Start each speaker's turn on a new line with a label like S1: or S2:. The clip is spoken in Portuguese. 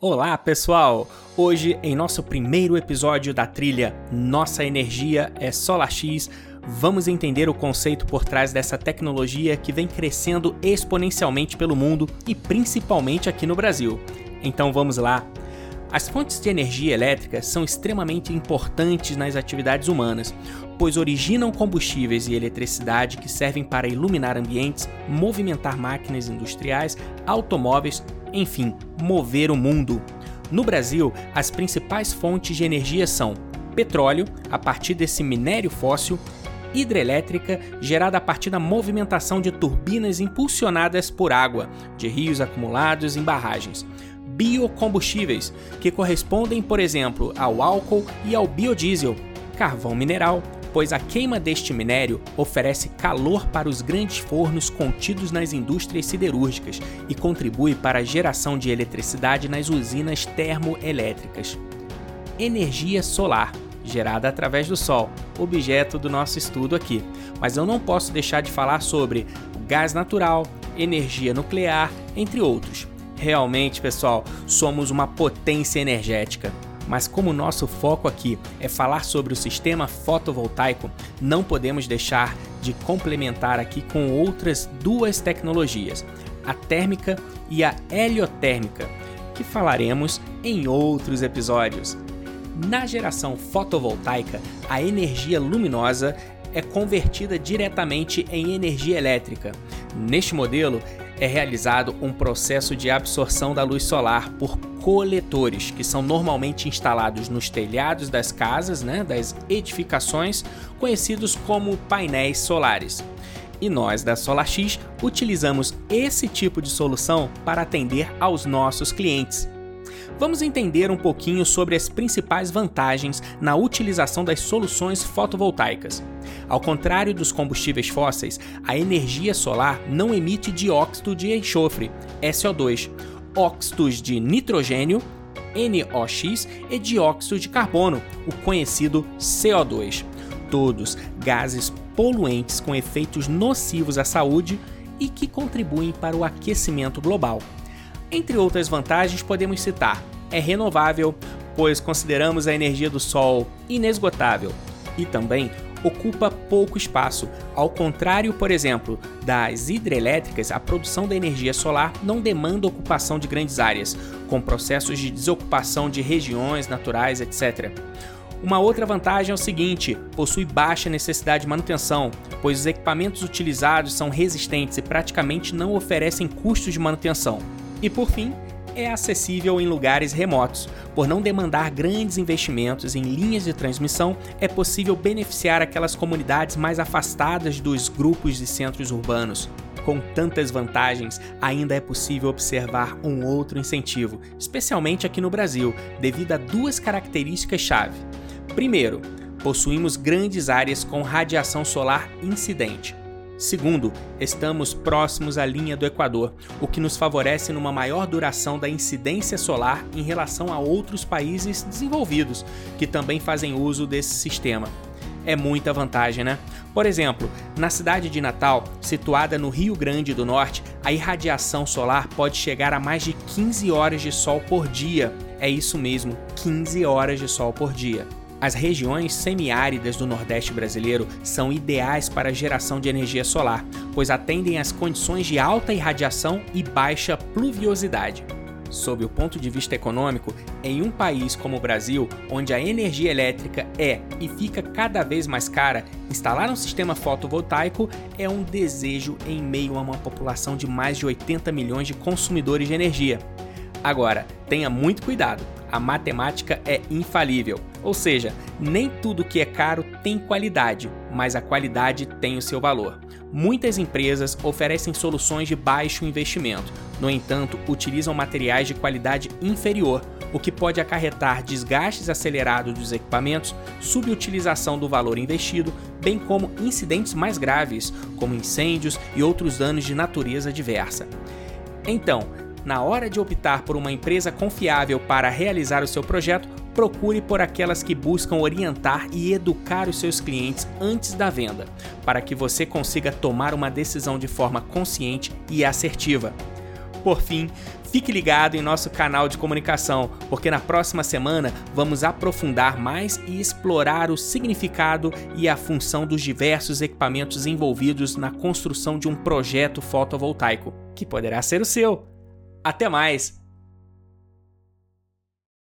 S1: Olá, pessoal! Hoje, em nosso primeiro episódio da trilha Nossa Energia é Solar X, vamos entender o conceito por trás dessa tecnologia que vem crescendo exponencialmente pelo mundo e principalmente aqui no Brasil. Então vamos lá! As fontes de energia elétrica são extremamente importantes nas atividades humanas, pois originam combustíveis e eletricidade que servem para iluminar ambientes, movimentar máquinas industriais, automóveis enfim, mover o mundo. No Brasil, as principais fontes de energia são petróleo, a partir desse minério fóssil, hidrelétrica, gerada a partir da movimentação de turbinas impulsionadas por água, de rios acumulados em barragens. Biocombustíveis, que correspondem, por exemplo, ao álcool e ao biodiesel, carvão mineral, pois a queima deste minério oferece calor para os grandes fornos contidos nas indústrias siderúrgicas e contribui para a geração de eletricidade nas usinas termoelétricas. Energia solar, gerada através do Sol, objeto do nosso estudo aqui. Mas eu não posso deixar de falar sobre gás natural, energia nuclear, entre outros. Realmente, pessoal, somos uma potência energética. Mas como nosso foco aqui é falar sobre o sistema fotovoltaico, não podemos deixar de complementar aqui com outras duas tecnologias, a térmica e a heliotérmica, que falaremos em outros episódios. Na geração fotovoltaica, a energia luminosa é convertida diretamente em energia elétrica. Neste modelo, é realizado um processo de absorção da luz solar por coletores, que são normalmente instalados nos telhados das casas, né, das edificações, conhecidos como painéis solares. E nós da SolarX utilizamos esse tipo de solução para atender aos nossos clientes. Vamos entender um pouquinho sobre as principais vantagens na utilização das soluções fotovoltaicas. Ao contrário dos combustíveis fósseis, a energia solar não emite dióxido de enxofre, SO2, óxidos de nitrogênio, NOx, e dióxido de carbono, o conhecido CO2. Todos gases poluentes com efeitos nocivos à saúde e que contribuem para o aquecimento global. Entre outras vantagens, podemos citar: é renovável, pois consideramos a energia do Sol inesgotável, e também ocupa pouco espaço. Ao contrário, por exemplo, das hidrelétricas, a produção da energia solar não demanda ocupação de grandes áreas, com processos de desocupação de regiões naturais, etc. Uma outra vantagem é o seguinte: possui baixa necessidade de manutenção, pois os equipamentos utilizados são resistentes e praticamente não oferecem custos de manutenção. E por fim, é acessível em lugares remotos. Por não demandar grandes investimentos em linhas de transmissão, é possível beneficiar aquelas comunidades mais afastadas dos grupos de centros urbanos. Com tantas vantagens, ainda é possível observar um outro incentivo, especialmente aqui no Brasil, devido a duas características-chave. Primeiro, possuímos grandes áreas com radiação solar incidente. Segundo, estamos próximos à linha do Equador, o que nos favorece numa maior duração da incidência solar em relação a outros países desenvolvidos que também fazem uso desse sistema. É muita vantagem, né? Por exemplo, na cidade de Natal, situada no Rio Grande do Norte, a irradiação solar pode chegar a mais de 15 horas de sol por dia. É isso mesmo, 15 horas de sol por dia. As regiões semiáridas do Nordeste brasileiro são ideais para a geração de energia solar, pois atendem às condições de alta irradiação e baixa pluviosidade. Sob o ponto de vista econômico, em um país como o Brasil, onde a energia elétrica é e fica cada vez mais cara, instalar um sistema fotovoltaico é um desejo em meio a uma população de mais de 80 milhões de consumidores de energia. Agora, tenha muito cuidado a matemática é infalível. Ou seja, nem tudo que é caro tem qualidade, mas a qualidade tem o seu valor. Muitas empresas oferecem soluções de baixo investimento, no entanto, utilizam materiais de qualidade inferior, o que pode acarretar desgastes acelerados dos equipamentos, subutilização do valor investido, bem como incidentes mais graves, como incêndios e outros danos de natureza diversa. Então, na hora de optar por uma empresa confiável para realizar o seu projeto, procure por aquelas que buscam orientar e educar os seus clientes antes da venda, para que você consiga tomar uma decisão de forma consciente e assertiva. Por fim, fique ligado em nosso canal de comunicação, porque na próxima semana vamos aprofundar mais e explorar o significado e a função dos diversos equipamentos envolvidos na construção de um projeto fotovoltaico, que poderá ser o seu. Até mais!